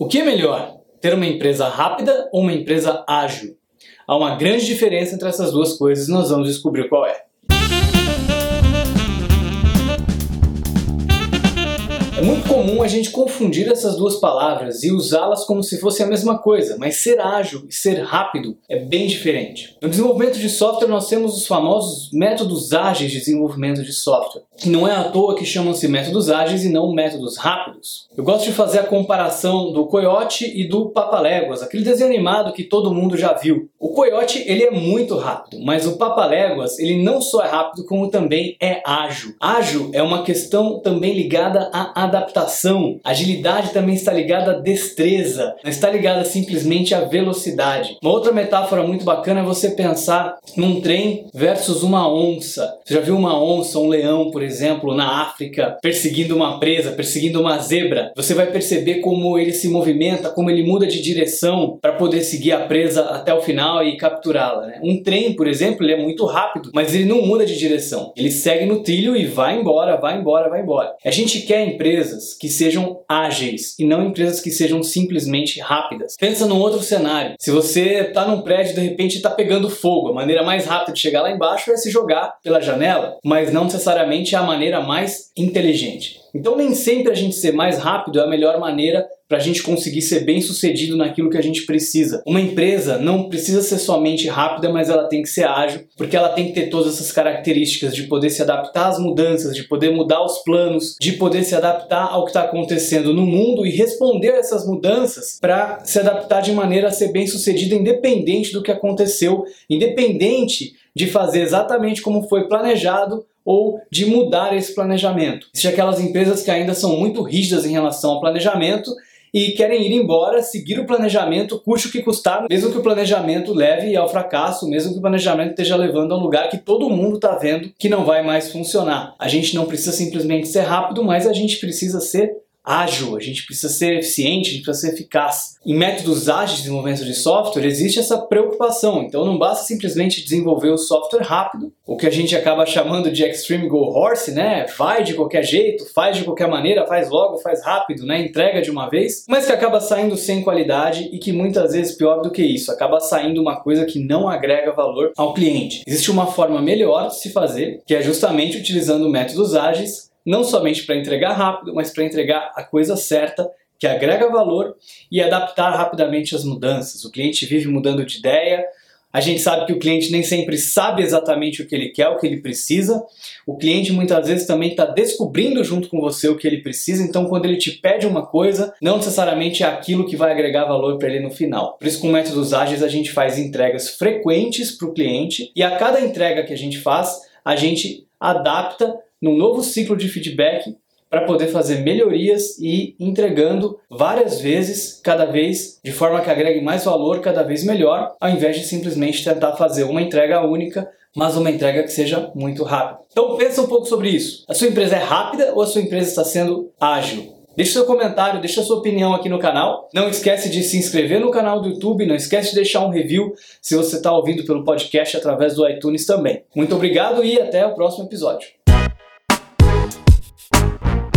O que é melhor? Ter uma empresa rápida ou uma empresa ágil? Há uma grande diferença entre essas duas coisas e nós vamos descobrir qual é. É muito comum a gente confundir essas duas palavras e usá-las como se fossem a mesma coisa, mas ser ágil e ser rápido é bem diferente. No desenvolvimento de software nós temos os famosos métodos ágeis de desenvolvimento de software, que não é à toa que chamam-se métodos ágeis e não métodos rápidos. Eu gosto de fazer a comparação do Coyote e do Papaléguas, aquele desenho animado que todo mundo já viu. O Coyote ele é muito rápido, mas o Papaléguas ele não só é rápido como também é ágil. Ágil é uma questão também ligada a adaptação. Agilidade também está ligada à destreza, não está ligada simplesmente à velocidade. Uma outra metáfora muito bacana é você pensar num trem versus uma onça. Você já viu uma onça, um leão, por exemplo, na África, perseguindo uma presa, perseguindo uma zebra? Você vai perceber como ele se movimenta, como ele muda de direção para poder seguir a presa até o final e capturá-la. Né? Um trem, por exemplo, ele é muito rápido, mas ele não muda de direção. Ele segue no trilho e vai embora, vai embora, vai embora. A gente quer empresa empresas que sejam ágeis e não empresas que sejam simplesmente rápidas. Pensa num outro cenário. Se você está num prédio e de repente está pegando fogo, a maneira mais rápida de chegar lá embaixo é se jogar pela janela, mas não necessariamente a maneira mais inteligente. Então nem sempre a gente ser mais rápido é a melhor maneira para a gente conseguir ser bem sucedido naquilo que a gente precisa. Uma empresa não precisa ser somente rápida, mas ela tem que ser ágil, porque ela tem que ter todas essas características de poder se adaptar às mudanças, de poder mudar os planos, de poder se adaptar ao que está acontecendo no mundo e responder a essas mudanças para se adaptar de maneira a ser bem sucedida, independente do que aconteceu, independente de fazer exatamente como foi planejado ou de mudar esse planejamento. Existem aquelas empresas que ainda são muito rígidas em relação ao planejamento e querem ir embora, seguir o planejamento, custe o que custar, mesmo que o planejamento leve ao fracasso, mesmo que o planejamento esteja levando a um lugar que todo mundo está vendo que não vai mais funcionar. A gente não precisa simplesmente ser rápido, mas a gente precisa ser ágil, a gente precisa ser eficiente, a gente precisa ser eficaz. Em métodos ágeis de desenvolvimento de software existe essa preocupação, então não basta simplesmente desenvolver o software rápido, o que a gente acaba chamando de extreme go horse, né? Vai de qualquer jeito, faz de qualquer maneira, faz logo, faz rápido, né? Entrega de uma vez, mas que acaba saindo sem qualidade e que muitas vezes pior do que isso, acaba saindo uma coisa que não agrega valor ao cliente. Existe uma forma melhor de se fazer, que é justamente utilizando métodos ágeis não somente para entregar rápido, mas para entregar a coisa certa que agrega valor e adaptar rapidamente as mudanças. O cliente vive mudando de ideia, a gente sabe que o cliente nem sempre sabe exatamente o que ele quer, o que ele precisa. O cliente muitas vezes também está descobrindo junto com você o que ele precisa, então quando ele te pede uma coisa, não necessariamente é aquilo que vai agregar valor para ele no final. Por isso, com métodos ágeis, a gente faz entregas frequentes para o cliente e a cada entrega que a gente faz, a gente adapta num novo ciclo de feedback para poder fazer melhorias e entregando várias vezes, cada vez de forma que agregue mais valor, cada vez melhor, ao invés de simplesmente tentar fazer uma entrega única, mas uma entrega que seja muito rápida. Então pensa um pouco sobre isso. A sua empresa é rápida ou a sua empresa está sendo ágil? Deixe seu comentário, deixe a sua opinião aqui no canal. Não esquece de se inscrever no canal do YouTube, não esquece de deixar um review se você está ouvindo pelo podcast através do iTunes também. Muito obrigado e até o próximo episódio. Thank you.